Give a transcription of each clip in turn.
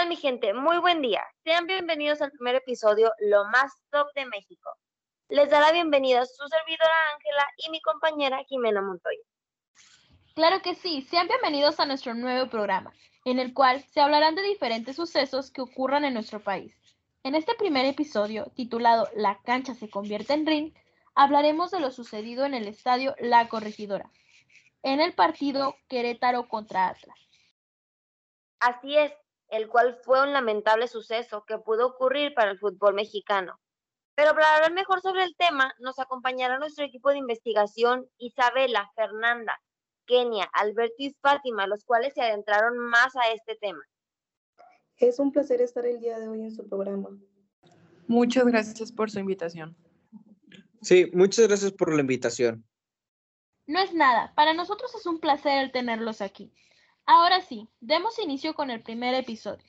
tal, mi gente? Muy buen día. Sean bienvenidos al primer episodio Lo más top de México. Les da la bienvenida su servidora Ángela y mi compañera Jimena Montoya. Claro que sí, sean bienvenidos a nuestro nuevo programa, en el cual se hablarán de diferentes sucesos que ocurran en nuestro país. En este primer episodio, titulado La cancha se convierte en ring, hablaremos de lo sucedido en el estadio La Corregidora, en el partido Querétaro contra Atlas. Así es, el cual fue un lamentable suceso que pudo ocurrir para el fútbol mexicano. Pero para hablar mejor sobre el tema, nos acompañará nuestro equipo de investigación Isabela, Fernanda, Kenia, Alberto y Fátima, los cuales se adentraron más a este tema. Es un placer estar el día de hoy en su programa. Muchas gracias por su invitación. Sí, muchas gracias por la invitación. No es nada, para nosotros es un placer el tenerlos aquí. Ahora sí, demos inicio con el primer episodio.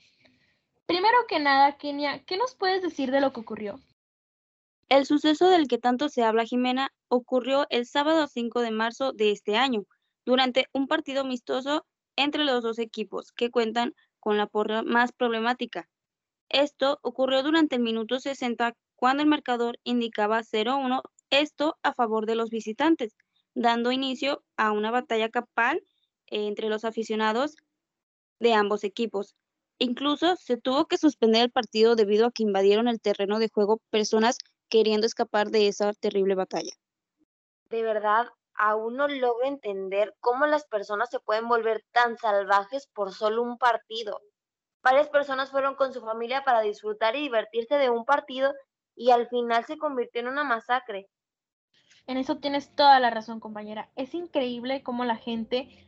Primero que nada, Kenia, ¿qué nos puedes decir de lo que ocurrió? El suceso del que tanto se habla, Jimena, ocurrió el sábado 5 de marzo de este año, durante un partido amistoso entre los dos equipos que cuentan con la porra más problemática. Esto ocurrió durante el minuto 60 cuando el marcador indicaba 0-1, esto a favor de los visitantes, dando inicio a una batalla capal entre los aficionados de ambos equipos. Incluso se tuvo que suspender el partido debido a que invadieron el terreno de juego personas queriendo escapar de esa terrible batalla. De verdad, aún no logro entender cómo las personas se pueden volver tan salvajes por solo un partido. Varias personas fueron con su familia para disfrutar y divertirse de un partido y al final se convirtió en una masacre. En eso tienes toda la razón, compañera. Es increíble cómo la gente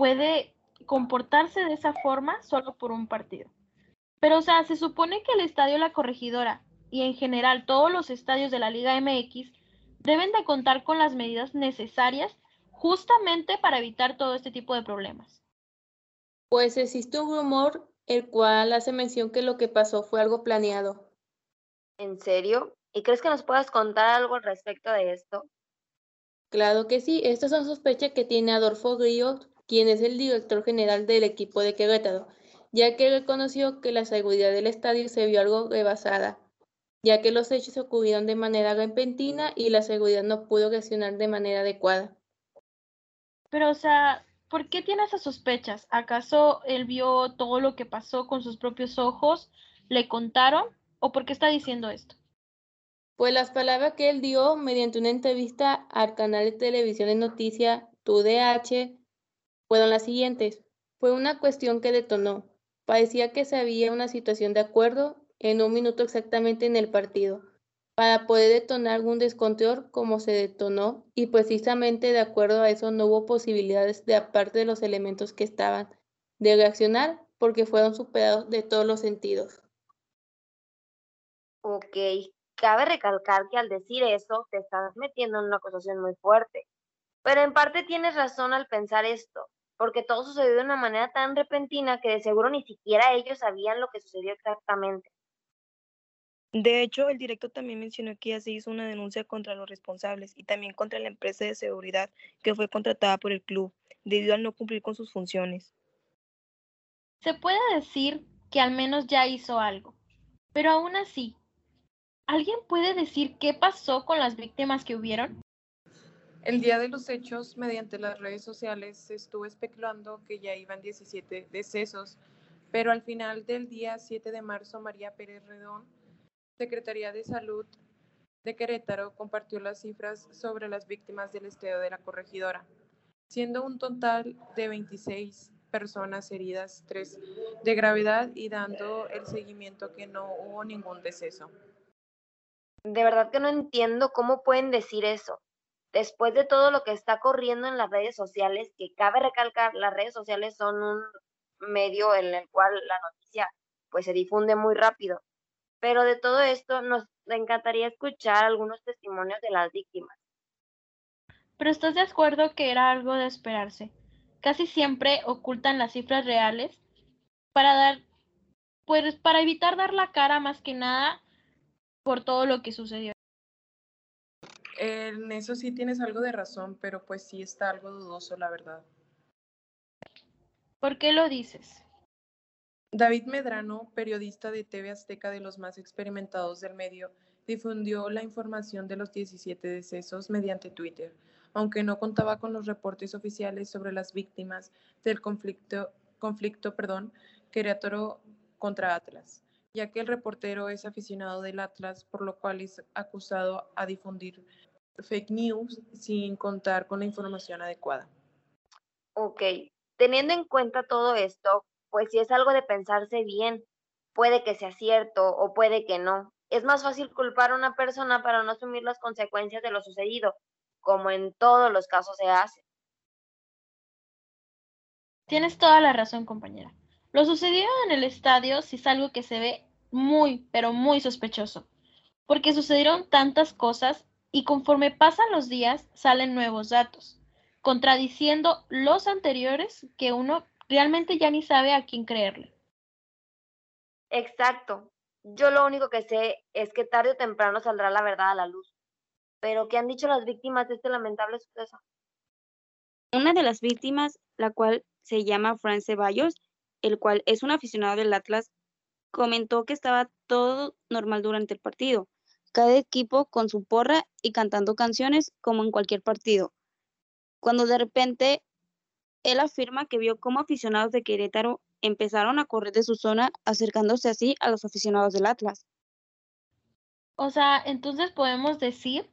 puede comportarse de esa forma solo por un partido. Pero, o sea, se supone que el estadio La Corregidora y en general todos los estadios de la Liga MX deben de contar con las medidas necesarias justamente para evitar todo este tipo de problemas. Pues existe un rumor el cual hace mención que lo que pasó fue algo planeado. ¿En serio? ¿Y crees que nos puedas contar algo al respecto de esto? Claro que sí, estas son sospechas que tiene Adolfo Grillo, quien es el director general del equipo de Querétaro, ya que reconoció que la seguridad del estadio se vio algo rebasada, ya que los hechos ocurrieron de manera repentina y la seguridad no pudo reaccionar de manera adecuada. Pero, o sea, ¿por qué tiene esas sospechas? ¿Acaso él vio todo lo que pasó con sus propios ojos? ¿Le contaron? ¿O por qué está diciendo esto? Pues las palabras que él dio mediante una entrevista al canal de televisión de noticias TUDH fueron las siguientes. Fue una cuestión que detonó. Parecía que se había una situación de acuerdo en un minuto exactamente en el partido, para poder detonar algún descontrol como se detonó y precisamente de acuerdo a eso no hubo posibilidades de aparte de los elementos que estaban de reaccionar porque fueron superados de todos los sentidos. Ok, cabe recalcar que al decir eso te estás metiendo en una acusación muy fuerte, pero en parte tienes razón al pensar esto, porque todo sucedió de una manera tan repentina que de seguro ni siquiera ellos sabían lo que sucedió exactamente. De hecho, el director también mencionó que ya se hizo una denuncia contra los responsables y también contra la empresa de seguridad que fue contratada por el club debido a no cumplir con sus funciones. Se puede decir que al menos ya hizo algo, pero aún así, ¿alguien puede decir qué pasó con las víctimas que hubieron? El día de los hechos, mediante las redes sociales, se estuvo especulando que ya iban 17 decesos, pero al final del día 7 de marzo, María Pérez Redón, Secretaría de Salud de Querétaro, compartió las cifras sobre las víctimas del estadio de la corregidora, siendo un total de 26 personas heridas, 3 de gravedad y dando el seguimiento que no hubo ningún deceso. De verdad que no entiendo cómo pueden decir eso. Después de todo lo que está corriendo en las redes sociales, que cabe recalcar, las redes sociales son un medio en el cual la noticia pues se difunde muy rápido. Pero de todo esto nos encantaría escuchar algunos testimonios de las víctimas. Pero estás de acuerdo que era algo de esperarse. Casi siempre ocultan las cifras reales para dar, pues para evitar dar la cara más que nada por todo lo que sucedió. En eso sí tienes algo de razón, pero pues sí está algo dudoso, la verdad. ¿Por qué lo dices? David Medrano, periodista de TV Azteca de los más experimentados del medio, difundió la información de los 17 decesos mediante Twitter, aunque no contaba con los reportes oficiales sobre las víctimas del conflicto, conflicto perdón, Querétaro contra Atlas, ya que el reportero es aficionado del Atlas, por lo cual es acusado a difundir fake news sin contar con la información adecuada. Ok, teniendo en cuenta todo esto, pues si es algo de pensarse bien, puede que sea cierto o puede que no. Es más fácil culpar a una persona para no asumir las consecuencias de lo sucedido, como en todos los casos se hace. Tienes toda la razón, compañera. Lo sucedido en el estadio sí es algo que se ve muy, pero muy sospechoso, porque sucedieron tantas cosas y conforme pasan los días salen nuevos datos, contradiciendo los anteriores que uno realmente ya ni sabe a quién creerle. Exacto. Yo lo único que sé es que tarde o temprano saldrá la verdad a la luz. Pero, ¿qué han dicho las víctimas de este lamentable suceso? Una de las víctimas, la cual se llama Fran Ceballos, el cual es un aficionado del Atlas, comentó que estaba todo normal durante el partido, cada equipo con su porra y cantando canciones como en cualquier partido. Cuando de repente él afirma que vio cómo aficionados de Querétaro empezaron a correr de su zona, acercándose así a los aficionados del Atlas. O sea, entonces podemos decir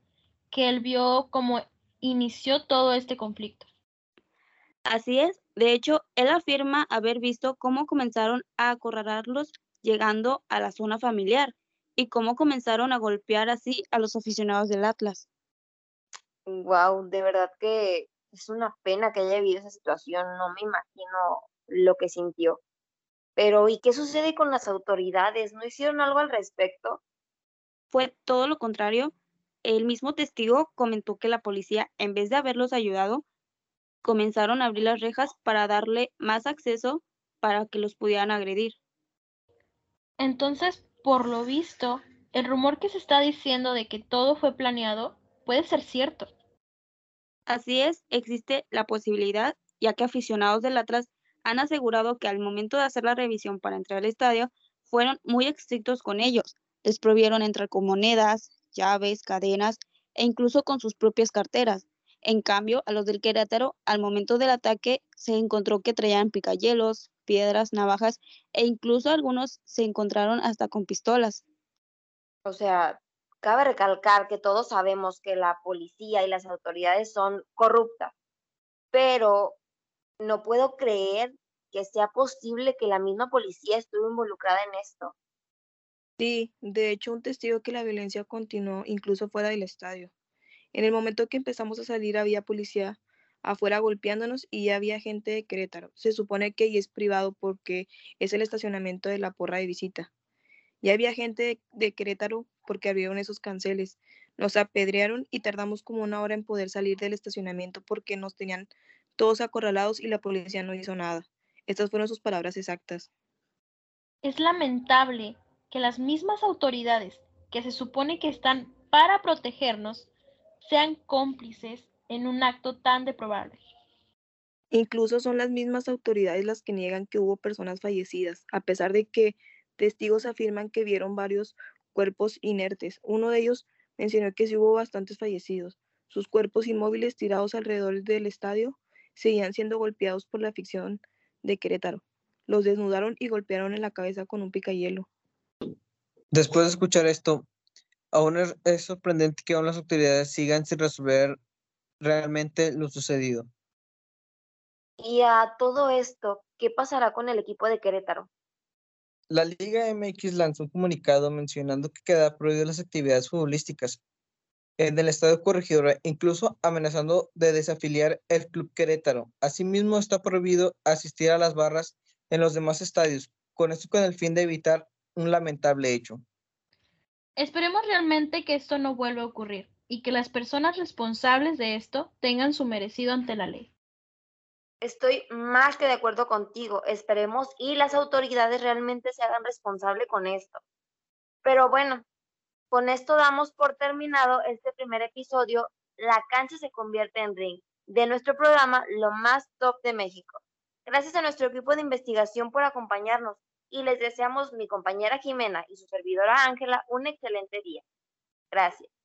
que él vio cómo inició todo este conflicto. Así es, de hecho, él afirma haber visto cómo comenzaron a acorralarlos llegando a la zona familiar y cómo comenzaron a golpear así a los aficionados del Atlas. Wow, de verdad que es una pena que haya vivido esa situación, no me imagino lo que sintió. Pero, ¿y qué sucede con las autoridades? ¿No hicieron algo al respecto? Fue todo lo contrario. El mismo testigo comentó que la policía, en vez de haberlos ayudado, comenzaron a abrir las rejas para darle más acceso para que los pudieran agredir. Entonces, por lo visto, el rumor que se está diciendo de que todo fue planeado puede ser cierto. Así es, existe la posibilidad, ya que aficionados del Atlas han asegurado que al momento de hacer la revisión para entrar al estadio, fueron muy estrictos con ellos. Les prohibieron entrar con monedas, llaves, cadenas e incluso con sus propias carteras. En cambio, a los del Querétaro, al momento del ataque, se encontró que traían picayelos, piedras, navajas e incluso algunos se encontraron hasta con pistolas. O sea, cabe recalcar que todos sabemos que la policía y las autoridades son corruptas, pero no puedo creer que sea posible que la misma policía estuvo involucrada en esto. Sí, de hecho, un testigo que la violencia continuó incluso fuera del estadio. En el momento que empezamos a salir había policía afuera golpeándonos y ya había gente de Querétaro. Se supone que ahí es privado porque es el estacionamiento de la porra de visita. Ya había gente de, de Querétaro porque abrieron esos canceles. Nos apedrearon y tardamos como una hora en poder salir del estacionamiento porque nos tenían todos acorralados y la policía no hizo nada. Estas fueron sus palabras exactas. Es lamentable que las mismas autoridades que se supone que están para protegernos sean cómplices en un acto tan deprobable. Incluso son las mismas autoridades las que niegan que hubo personas fallecidas, a pesar de que testigos afirman que vieron varios cuerpos inertes. Uno de ellos mencionó que sí hubo bastantes fallecidos. Sus cuerpos inmóviles tirados alrededor del estadio seguían siendo golpeados por la ficción de Querétaro. Los desnudaron y golpearon en la cabeza con un picayelo. Después de escuchar esto, aún es, es sorprendente que aún las autoridades sigan sin resolver realmente lo sucedido. Y a todo esto, ¿qué pasará con el equipo de Querétaro? La Liga MX lanzó un comunicado mencionando que queda prohibidas las actividades futbolísticas en el Estadio Corregidora, incluso amenazando de desafiliar el Club Querétaro. Asimismo, está prohibido asistir a las barras en los demás estadios, con esto con el fin de evitar un lamentable hecho. Esperemos realmente que esto no vuelva a ocurrir y que las personas responsables de esto tengan su merecido ante la ley. Estoy más que de acuerdo contigo. Esperemos y las autoridades realmente se hagan responsable con esto. Pero bueno, con esto damos por terminado este primer episodio, La cancha se convierte en ring, de nuestro programa Lo más top de México. Gracias a nuestro equipo de investigación por acompañarnos. Y les deseamos mi compañera Jimena y su servidora Ángela un excelente día. Gracias.